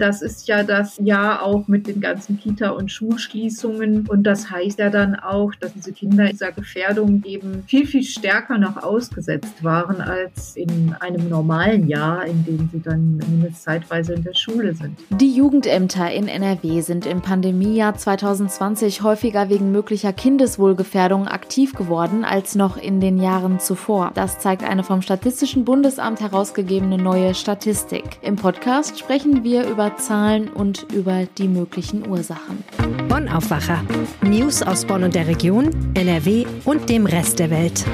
Das ist ja das Jahr auch mit den ganzen Kita- und Schulschließungen. Und das heißt ja dann auch, dass diese Kinder dieser Gefährdung eben viel, viel stärker noch ausgesetzt waren als in einem normalen Jahr, in dem sie dann zumindest zeitweise in der Schule sind. Die Jugendämter in NRW sind im Pandemiejahr 2020 häufiger wegen möglicher Kindeswohlgefährdung aktiv geworden als noch in den Jahren zuvor. Das zeigt eine vom Statistischen Bundesamt herausgegebene neue Statistik. Im Podcast sprechen wir über Zahlen und über die möglichen Ursachen. Bonn Aufwacher. News aus Bonn und der Region, NRW und dem Rest der Welt.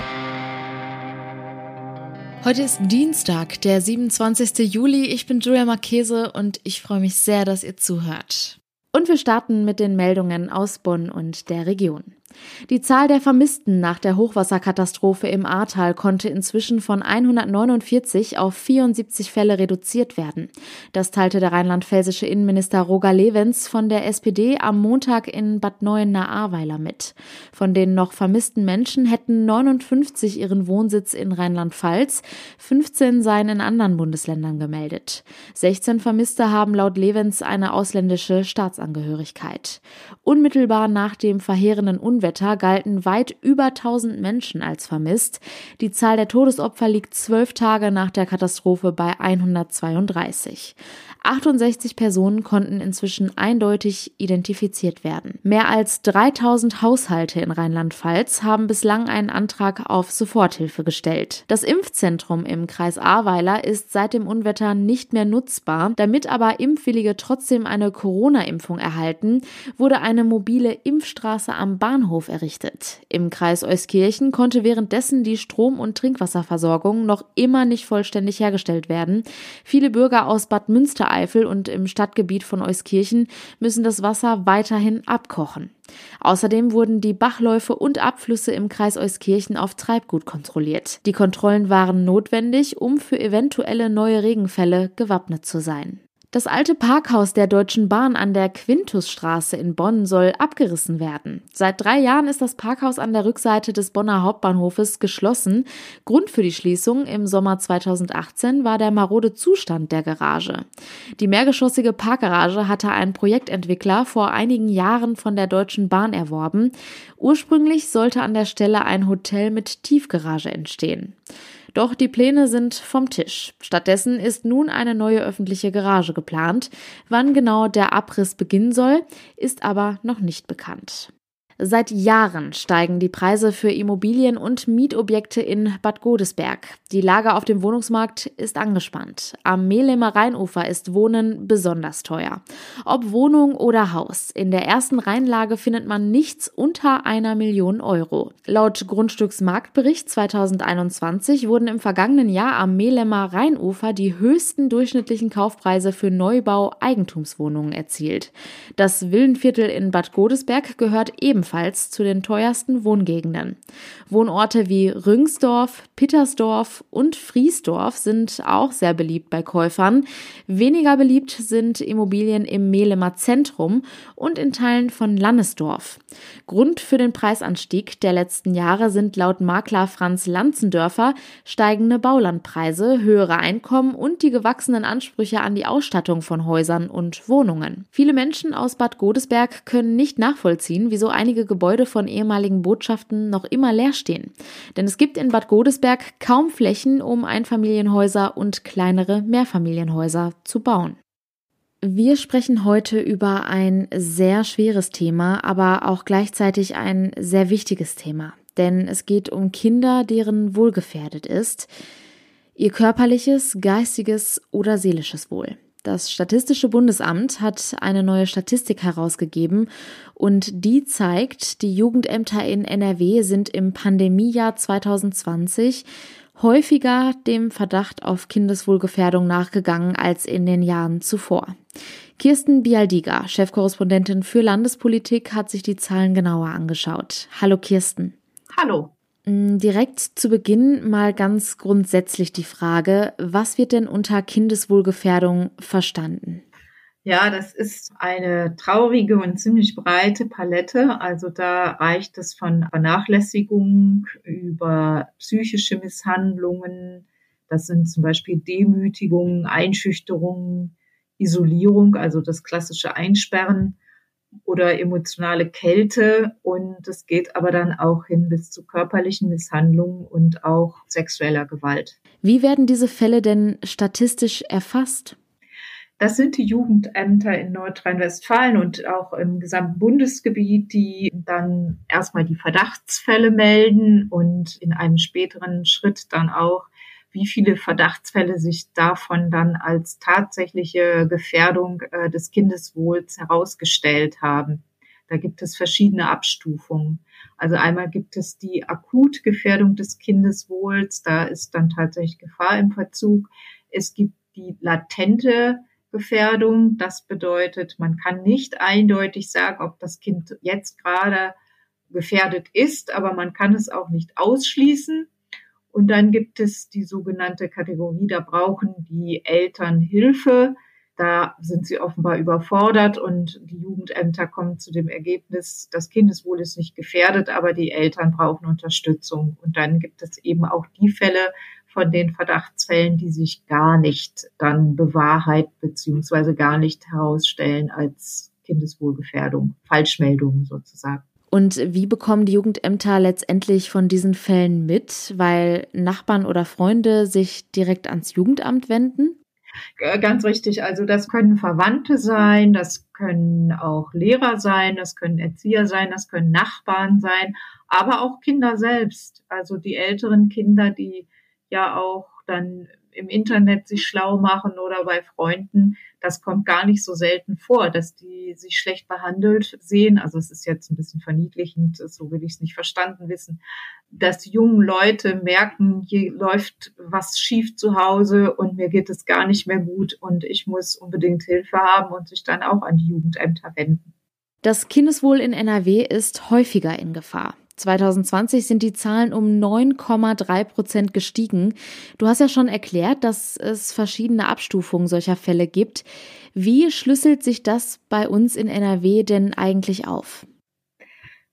Heute ist Dienstag, der 27. Juli. Ich bin Julia Marchese und ich freue mich sehr, dass ihr zuhört. Und wir starten mit den Meldungen aus Bonn und der Region. Die Zahl der Vermissten nach der Hochwasserkatastrophe im Ahrtal konnte inzwischen von 149 auf 74 Fälle reduziert werden. Das teilte der rheinland-pfälzische Innenminister Roger Levens von der SPD am Montag in Bad Neuenahr-Ahrweiler mit. Von den noch vermissten Menschen hätten 59 ihren Wohnsitz in Rheinland-Pfalz, 15 seien in anderen Bundesländern gemeldet. 16 Vermisste haben laut Levens eine ausländische Staatsangehörigkeit. Unmittelbar nach dem verheerenden Unwetter Unwetter galten weit über 1000 Menschen als vermisst. Die Zahl der Todesopfer liegt zwölf Tage nach der Katastrophe bei 132. 68 Personen konnten inzwischen eindeutig identifiziert werden. Mehr als 3000 Haushalte in Rheinland-Pfalz haben bislang einen Antrag auf Soforthilfe gestellt. Das Impfzentrum im Kreis Ahrweiler ist seit dem Unwetter nicht mehr nutzbar. Damit aber Impfwillige trotzdem eine Corona-Impfung erhalten, wurde eine mobile Impfstraße am Bahnhof errichtet. Im Kreis Euskirchen konnte währenddessen die Strom- und Trinkwasserversorgung noch immer nicht vollständig hergestellt werden. Viele Bürger aus Bad Münstereifel Eifel und im Stadtgebiet von Euskirchen müssen das Wasser weiterhin abkochen. Außerdem wurden die Bachläufe und Abflüsse im Kreis Euskirchen auf Treibgut kontrolliert. Die Kontrollen waren notwendig, um für eventuelle neue Regenfälle gewappnet zu sein. Das alte Parkhaus der Deutschen Bahn an der Quintusstraße in Bonn soll abgerissen werden. Seit drei Jahren ist das Parkhaus an der Rückseite des Bonner Hauptbahnhofes geschlossen. Grund für die Schließung im Sommer 2018 war der marode Zustand der Garage. Die mehrgeschossige Parkgarage hatte ein Projektentwickler vor einigen Jahren von der Deutschen Bahn erworben. Ursprünglich sollte an der Stelle ein Hotel mit Tiefgarage entstehen. Doch die Pläne sind vom Tisch. Stattdessen ist nun eine neue öffentliche Garage geplant. Wann genau der Abriss beginnen soll, ist aber noch nicht bekannt. Seit Jahren steigen die Preise für Immobilien und Mietobjekte in Bad Godesberg. Die Lage auf dem Wohnungsmarkt ist angespannt. Am Mehlemer Rheinufer ist Wohnen besonders teuer. Ob Wohnung oder Haus, in der ersten Rheinlage findet man nichts unter einer Million Euro. Laut Grundstücksmarktbericht 2021 wurden im vergangenen Jahr am Mehlemer Rheinufer die höchsten durchschnittlichen Kaufpreise für Neubau Eigentumswohnungen erzielt. Das Villenviertel in Bad Godesberg gehört ebenfalls ebenfalls zu den teuersten Wohngegenden. Wohnorte wie Rüngsdorf, Pittersdorf und Friesdorf sind auch sehr beliebt bei Käufern. Weniger beliebt sind Immobilien im Mehlemer Zentrum und in Teilen von Lannesdorf. Grund für den Preisanstieg der letzten Jahre sind laut Makler Franz Lanzendörfer steigende Baulandpreise, höhere Einkommen und die gewachsenen Ansprüche an die Ausstattung von Häusern und Wohnungen. Viele Menschen aus Bad Godesberg können nicht nachvollziehen, wieso einige einige Gebäude von ehemaligen Botschaften noch immer leer stehen. Denn es gibt in Bad Godesberg kaum Flächen, um Einfamilienhäuser und kleinere Mehrfamilienhäuser zu bauen. Wir sprechen heute über ein sehr schweres Thema, aber auch gleichzeitig ein sehr wichtiges Thema. Denn es geht um Kinder, deren Wohl gefährdet ist. Ihr körperliches, geistiges oder seelisches Wohl. Das Statistische Bundesamt hat eine neue Statistik herausgegeben und die zeigt, die Jugendämter in NRW sind im Pandemiejahr 2020 häufiger dem Verdacht auf Kindeswohlgefährdung nachgegangen als in den Jahren zuvor. Kirsten Bialdiga, Chefkorrespondentin für Landespolitik, hat sich die Zahlen genauer angeschaut. Hallo Kirsten. Hallo. Mm, direkt zu Beginn mal ganz grundsätzlich die Frage, was wird denn unter Kindeswohlgefährdung verstanden? Ja, das ist eine traurige und ziemlich breite Palette. Also da reicht es von Vernachlässigung über psychische Misshandlungen. Das sind zum Beispiel Demütigungen, Einschüchterungen, Isolierung, also das klassische Einsperren oder emotionale Kälte. Und es geht aber dann auch hin bis zu körperlichen Misshandlungen und auch sexueller Gewalt. Wie werden diese Fälle denn statistisch erfasst? Das sind die Jugendämter in Nordrhein-Westfalen und auch im gesamten Bundesgebiet, die dann erstmal die Verdachtsfälle melden und in einem späteren Schritt dann auch, wie viele Verdachtsfälle sich davon dann als tatsächliche Gefährdung äh, des Kindeswohls herausgestellt haben. Da gibt es verschiedene Abstufungen. Also einmal gibt es die Akutgefährdung des Kindeswohls, da ist dann tatsächlich Gefahr im Verzug. Es gibt die latente Gefährdung. Das bedeutet, man kann nicht eindeutig sagen, ob das Kind jetzt gerade gefährdet ist, aber man kann es auch nicht ausschließen. Und dann gibt es die sogenannte Kategorie, da brauchen die Eltern Hilfe. Da sind sie offenbar überfordert und die Jugendämter kommen zu dem Ergebnis, das Kindeswohl ist nicht gefährdet, aber die Eltern brauchen Unterstützung. Und dann gibt es eben auch die Fälle, von den Verdachtsfällen, die sich gar nicht dann bewahrheit beziehungsweise gar nicht herausstellen als Kindeswohlgefährdung, Falschmeldungen sozusagen. Und wie bekommen die Jugendämter letztendlich von diesen Fällen mit, weil Nachbarn oder Freunde sich direkt ans Jugendamt wenden? Ganz richtig. Also das können Verwandte sein, das können auch Lehrer sein, das können Erzieher sein, das können Nachbarn sein, aber auch Kinder selbst. Also die älteren Kinder, die ja auch dann im Internet sich schlau machen oder bei Freunden. Das kommt gar nicht so selten vor, dass die sich schlecht behandelt sehen. Also es ist jetzt ein bisschen verniedlichend, so will ich es nicht verstanden wissen, dass die jungen Leute merken, hier läuft was schief zu Hause und mir geht es gar nicht mehr gut und ich muss unbedingt Hilfe haben und sich dann auch an die Jugendämter wenden. Das Kindeswohl in NRW ist häufiger in Gefahr. 2020 sind die Zahlen um 9,3 Prozent gestiegen. Du hast ja schon erklärt, dass es verschiedene Abstufungen solcher Fälle gibt. Wie schlüsselt sich das bei uns in NRW denn eigentlich auf?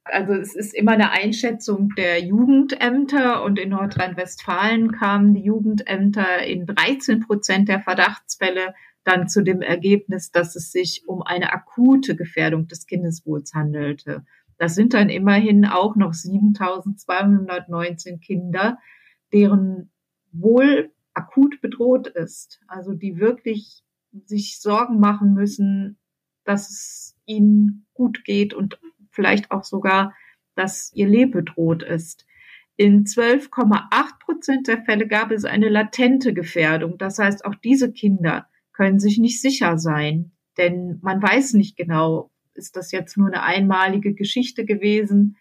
Also es ist immer eine Einschätzung der Jugendämter und in Nordrhein-Westfalen kamen die Jugendämter in 13 Prozent der Verdachtsfälle dann zu dem Ergebnis, dass es sich um eine akute Gefährdung des Kindeswohls handelte. Das sind dann immerhin auch noch 7219 Kinder, deren Wohl akut bedroht ist. Also die wirklich sich Sorgen machen müssen, dass es ihnen gut geht und vielleicht auch sogar, dass ihr Leben bedroht ist. In 12,8 Prozent der Fälle gab es eine latente Gefährdung. Das heißt, auch diese Kinder können sich nicht sicher sein, denn man weiß nicht genau, ist das jetzt nur eine einmalige Geschichte gewesen?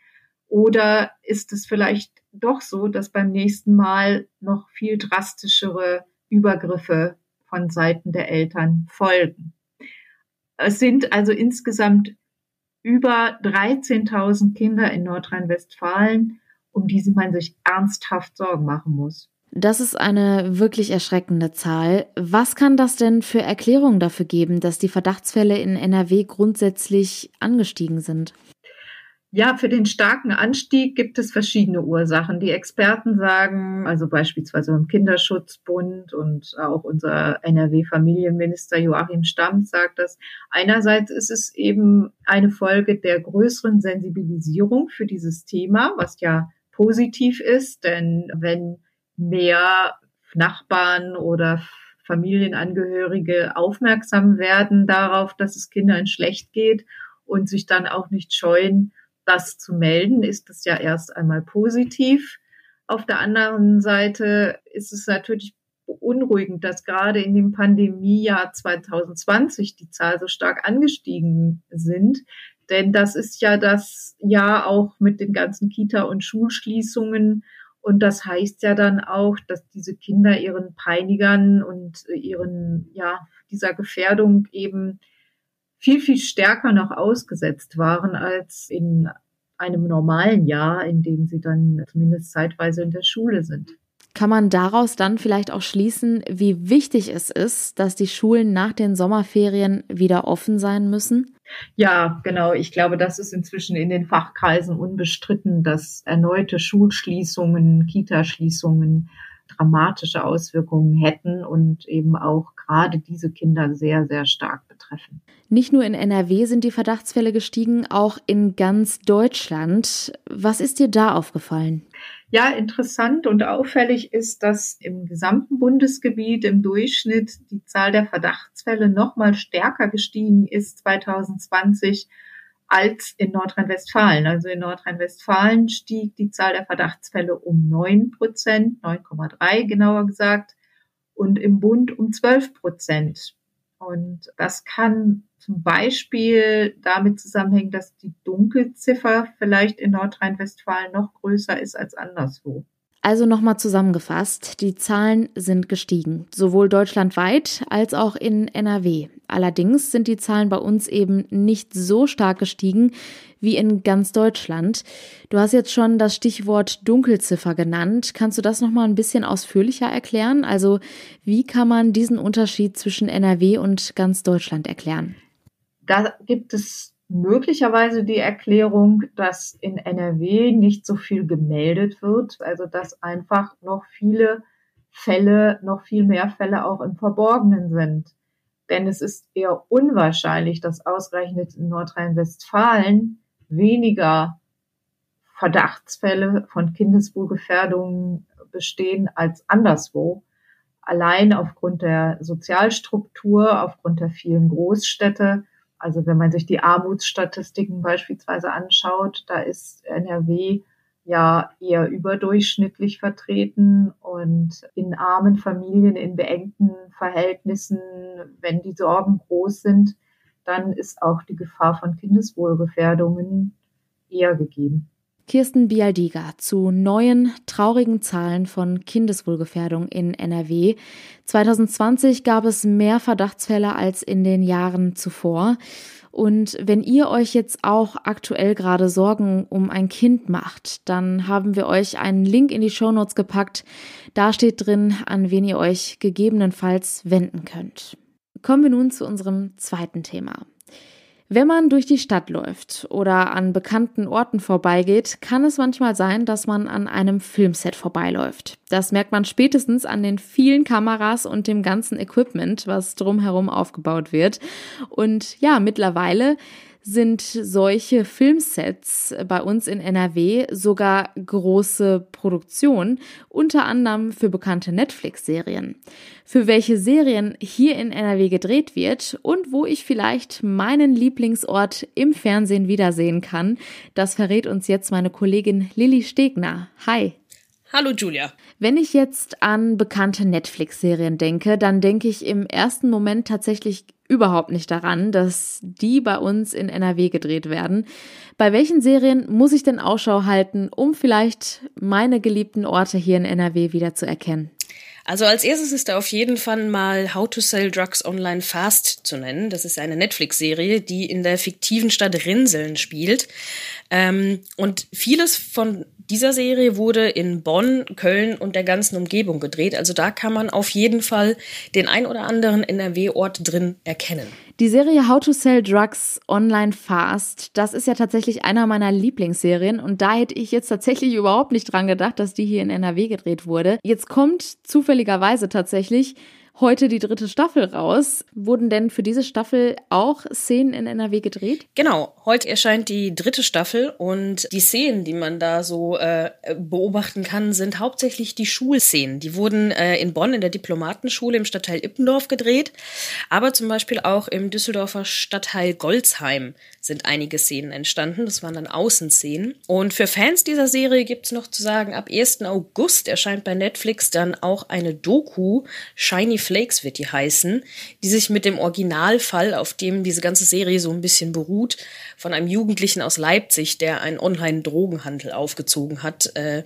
Oder ist es vielleicht doch so, dass beim nächsten Mal noch viel drastischere Übergriffe von Seiten der Eltern folgen? Es sind also insgesamt über 13.000 Kinder in Nordrhein-Westfalen, um die man sich ernsthaft Sorgen machen muss. Das ist eine wirklich erschreckende Zahl. Was kann das denn für Erklärungen dafür geben, dass die Verdachtsfälle in NRW grundsätzlich angestiegen sind? Ja, für den starken Anstieg gibt es verschiedene Ursachen. Die Experten sagen, also beispielsweise im Kinderschutzbund und auch unser NRW-Familienminister Joachim Stamm sagt das. Einerseits ist es eben eine Folge der größeren Sensibilisierung für dieses Thema, was ja positiv ist, denn wenn mehr Nachbarn oder Familienangehörige aufmerksam werden darauf, dass es Kindern schlecht geht und sich dann auch nicht scheuen, das zu melden, ist das ja erst einmal positiv. Auf der anderen Seite ist es natürlich beunruhigend, dass gerade in dem Pandemiejahr 2020 die Zahl so stark angestiegen sind. Denn das ist ja das Jahr auch mit den ganzen Kita- und Schulschließungen und das heißt ja dann auch, dass diese Kinder ihren Peinigern und ihren, ja, dieser Gefährdung eben viel, viel stärker noch ausgesetzt waren als in einem normalen Jahr, in dem sie dann zumindest zeitweise in der Schule sind. Kann man daraus dann vielleicht auch schließen, wie wichtig es ist, dass die Schulen nach den Sommerferien wieder offen sein müssen? Ja, genau. Ich glaube, das ist inzwischen in den Fachkreisen unbestritten, dass erneute Schulschließungen, Kitaschließungen dramatische Auswirkungen hätten und eben auch gerade diese Kinder sehr, sehr stark betreffen. Nicht nur in NRW sind die Verdachtsfälle gestiegen, auch in ganz Deutschland. Was ist dir da aufgefallen? Ja, interessant und auffällig ist, dass im gesamten Bundesgebiet im Durchschnitt die Zahl der Verdachtsfälle noch mal stärker gestiegen ist 2020 als in Nordrhein-Westfalen. Also in Nordrhein-Westfalen stieg die Zahl der Verdachtsfälle um 9 Prozent, 9,3 genauer gesagt, und im Bund um 12 Prozent. Und das kann zum Beispiel damit zusammenhängen, dass die Dunkelziffer vielleicht in Nordrhein-Westfalen noch größer ist als anderswo. Also nochmal zusammengefasst, die Zahlen sind gestiegen, sowohl deutschlandweit als auch in NRW. Allerdings sind die Zahlen bei uns eben nicht so stark gestiegen wie in ganz Deutschland. Du hast jetzt schon das Stichwort Dunkelziffer genannt. Kannst du das nochmal ein bisschen ausführlicher erklären? Also wie kann man diesen Unterschied zwischen NRW und ganz Deutschland erklären? Da gibt es möglicherweise die Erklärung, dass in NRW nicht so viel gemeldet wird, also dass einfach noch viele Fälle, noch viel mehr Fälle auch im Verborgenen sind. Denn es ist eher unwahrscheinlich, dass ausgerechnet in Nordrhein-Westfalen weniger Verdachtsfälle von Kindeswohlgefährdungen bestehen als anderswo. Allein aufgrund der Sozialstruktur, aufgrund der vielen Großstädte also wenn man sich die Armutsstatistiken beispielsweise anschaut, da ist NRW ja eher überdurchschnittlich vertreten und in armen Familien, in beengten Verhältnissen, wenn die Sorgen groß sind, dann ist auch die Gefahr von Kindeswohlgefährdungen eher gegeben. Kirsten Bialdiga zu neuen traurigen Zahlen von Kindeswohlgefährdung in NRW. 2020 gab es mehr Verdachtsfälle als in den Jahren zuvor. Und wenn ihr euch jetzt auch aktuell gerade Sorgen um ein Kind macht, dann haben wir euch einen Link in die Shownotes gepackt. Da steht drin, an wen ihr euch gegebenenfalls wenden könnt. Kommen wir nun zu unserem zweiten Thema. Wenn man durch die Stadt läuft oder an bekannten Orten vorbeigeht, kann es manchmal sein, dass man an einem Filmset vorbeiläuft. Das merkt man spätestens an den vielen Kameras und dem ganzen Equipment, was drumherum aufgebaut wird. Und ja, mittlerweile sind solche Filmsets bei uns in NRW sogar große Produktionen, unter anderem für bekannte Netflix-Serien. Für welche Serien hier in NRW gedreht wird und wo ich vielleicht meinen Lieblingsort im Fernsehen wiedersehen kann, das verrät uns jetzt meine Kollegin Lilly Stegner. Hi. Hallo Julia. Wenn ich jetzt an bekannte Netflix-Serien denke, dann denke ich im ersten Moment tatsächlich überhaupt nicht daran, dass die bei uns in NRW gedreht werden. Bei welchen Serien muss ich denn Ausschau halten, um vielleicht meine geliebten Orte hier in NRW wieder zu erkennen? Also als erstes ist da auf jeden Fall mal How to Sell Drugs Online Fast zu nennen. Das ist eine Netflix-Serie, die in der fiktiven Stadt Rinseln spielt. Ähm, und vieles von dieser Serie wurde in Bonn, Köln und der ganzen Umgebung gedreht. Also da kann man auf jeden Fall den ein oder anderen NRW-Ort drin erkennen. Die Serie How to Sell Drugs Online Fast, das ist ja tatsächlich einer meiner Lieblingsserien und da hätte ich jetzt tatsächlich überhaupt nicht dran gedacht, dass die hier in NRW gedreht wurde. Jetzt kommt zufälligerweise tatsächlich heute die dritte Staffel raus. Wurden denn für diese Staffel auch Szenen in NRW gedreht? Genau, heute erscheint die dritte Staffel und die Szenen, die man da so äh, beobachten kann, sind hauptsächlich die Schulszenen. Die wurden äh, in Bonn in der Diplomatenschule im Stadtteil Ippendorf gedreht, aber zum Beispiel auch im Düsseldorfer Stadtteil Golzheim sind einige Szenen entstanden. Das waren dann Außenszenen. Und für Fans dieser Serie gibt's noch zu sagen, ab 1. August erscheint bei Netflix dann auch eine Doku, Shiny Flakes wird die heißen, die sich mit dem Originalfall, auf dem diese ganze Serie so ein bisschen beruht, von einem Jugendlichen aus Leipzig, der einen Online-Drogenhandel aufgezogen hat, äh,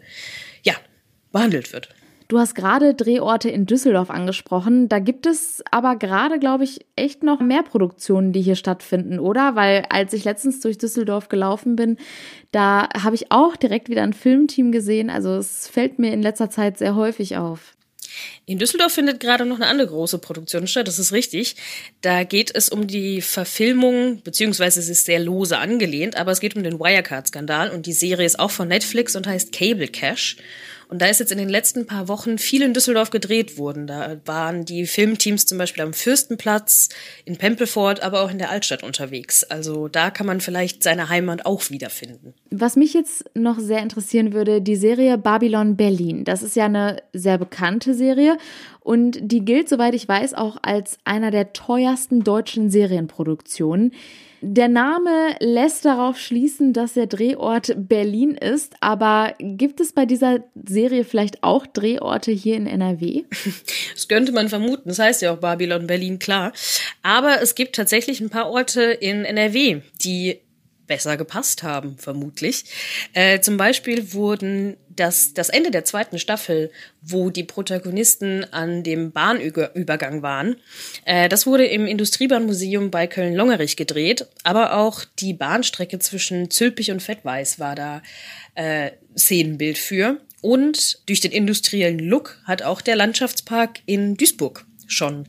ja, behandelt wird. Du hast gerade Drehorte in Düsseldorf angesprochen. Da gibt es aber gerade, glaube ich, echt noch mehr Produktionen, die hier stattfinden, oder? Weil als ich letztens durch Düsseldorf gelaufen bin, da habe ich auch direkt wieder ein Filmteam gesehen. Also es fällt mir in letzter Zeit sehr häufig auf. In Düsseldorf findet gerade noch eine andere große Produktion statt, das ist richtig. Da geht es um die Verfilmung, beziehungsweise es ist sehr lose angelehnt, aber es geht um den Wirecard-Skandal und die Serie ist auch von Netflix und heißt Cable Cash. Und da ist jetzt in den letzten paar Wochen viel in Düsseldorf gedreht worden. Da waren die Filmteams zum Beispiel am Fürstenplatz, in Pempelfort, aber auch in der Altstadt unterwegs. Also da kann man vielleicht seine Heimat auch wiederfinden. Was mich jetzt noch sehr interessieren würde, die Serie Babylon Berlin. Das ist ja eine sehr bekannte Serie und die gilt, soweit ich weiß, auch als einer der teuersten deutschen Serienproduktionen. Der Name lässt darauf schließen, dass der Drehort Berlin ist, aber gibt es bei dieser Serie vielleicht auch Drehorte hier in NRW? Das könnte man vermuten. Das heißt ja auch Babylon Berlin, klar. Aber es gibt tatsächlich ein paar Orte in NRW, die besser gepasst haben, vermutlich. Äh, zum Beispiel wurden das, das Ende der zweiten Staffel, wo die Protagonisten an dem Bahnübergang waren, äh, das wurde im Industriebahnmuseum bei Köln-Longerich gedreht, aber auch die Bahnstrecke zwischen Zülpich und Fettweiß war da äh, Szenenbild für. Und durch den industriellen Look hat auch der Landschaftspark in Duisburg schon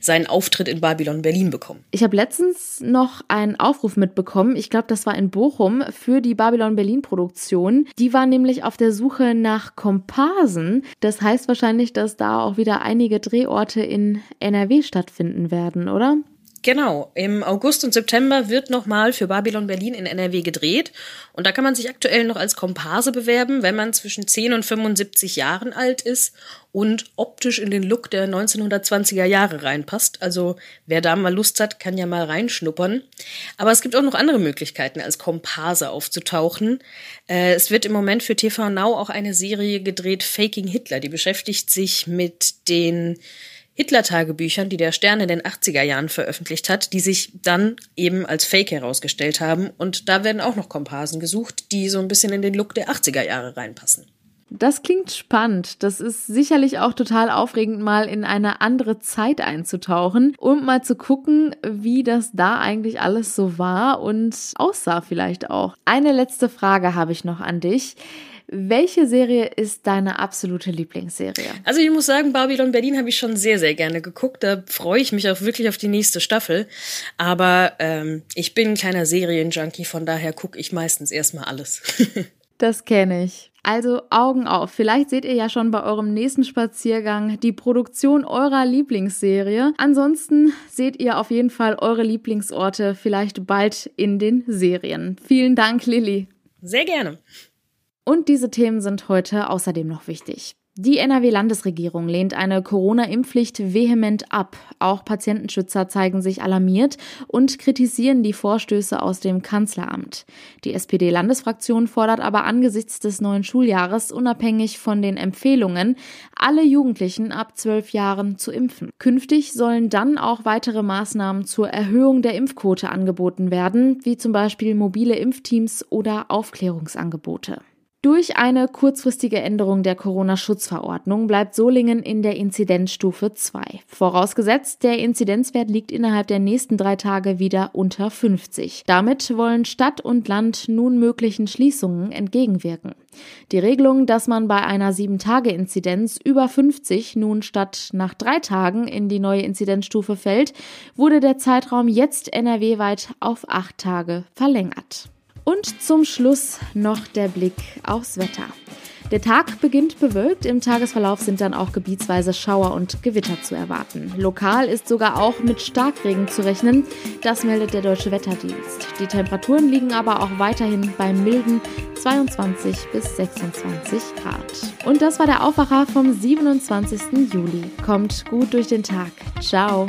seinen Auftritt in Babylon Berlin bekommen. Ich habe letztens noch einen Aufruf mitbekommen, ich glaube, das war in Bochum, für die Babylon Berlin Produktion. Die war nämlich auf der Suche nach Komparsen. Das heißt wahrscheinlich, dass da auch wieder einige Drehorte in NRW stattfinden werden, oder? Genau, im August und September wird nochmal für Babylon Berlin in NRW gedreht und da kann man sich aktuell noch als Komparse bewerben, wenn man zwischen 10 und 75 Jahren alt ist und optisch in den Look der 1920er Jahre reinpasst. Also wer da mal Lust hat, kann ja mal reinschnuppern. Aber es gibt auch noch andere Möglichkeiten, als Komparse aufzutauchen. Äh, es wird im Moment für TV Now auch eine Serie gedreht, Faking Hitler. Die beschäftigt sich mit den Hitler-Tagebüchern, die der Stern in den 80er Jahren veröffentlicht hat, die sich dann eben als Fake herausgestellt haben. Und da werden auch noch Komparsen gesucht, die so ein bisschen in den Look der 80er Jahre reinpassen. Das klingt spannend. Das ist sicherlich auch total aufregend, mal in eine andere Zeit einzutauchen und mal zu gucken, wie das da eigentlich alles so war und aussah vielleicht auch. Eine letzte Frage habe ich noch an dich. Welche Serie ist deine absolute Lieblingsserie? Also ich muss sagen, Babylon Berlin habe ich schon sehr, sehr gerne geguckt. Da freue ich mich auch wirklich auf die nächste Staffel. Aber ähm, ich bin ein kleiner Serienjunkie, von daher gucke ich meistens erstmal alles. das kenne ich. Also Augen auf. Vielleicht seht ihr ja schon bei eurem nächsten Spaziergang die Produktion eurer Lieblingsserie. Ansonsten seht ihr auf jeden Fall eure Lieblingsorte vielleicht bald in den Serien. Vielen Dank, Lilly. Sehr gerne. Und diese Themen sind heute außerdem noch wichtig. Die NRW-Landesregierung lehnt eine Corona-Impfpflicht vehement ab. Auch Patientenschützer zeigen sich alarmiert und kritisieren die Vorstöße aus dem Kanzleramt. Die SPD-Landesfraktion fordert aber angesichts des neuen Schuljahres unabhängig von den Empfehlungen, alle Jugendlichen ab zwölf Jahren zu impfen. Künftig sollen dann auch weitere Maßnahmen zur Erhöhung der Impfquote angeboten werden, wie zum Beispiel mobile Impfteams oder Aufklärungsangebote. Durch eine kurzfristige Änderung der Corona-Schutzverordnung bleibt Solingen in der Inzidenzstufe 2. Vorausgesetzt, der Inzidenzwert liegt innerhalb der nächsten drei Tage wieder unter 50. Damit wollen Stadt und Land nun möglichen Schließungen entgegenwirken. Die Regelung, dass man bei einer 7-Tage-Inzidenz über 50 nun statt nach drei Tagen in die neue Inzidenzstufe fällt, wurde der Zeitraum jetzt NRW-weit auf acht Tage verlängert. Und zum Schluss noch der Blick aufs Wetter. Der Tag beginnt bewölkt, im Tagesverlauf sind dann auch gebietsweise Schauer und Gewitter zu erwarten. Lokal ist sogar auch mit Starkregen zu rechnen, das meldet der Deutsche Wetterdienst. Die Temperaturen liegen aber auch weiterhin bei milden 22 bis 26 Grad. Und das war der Aufwacher vom 27. Juli. Kommt gut durch den Tag. Ciao.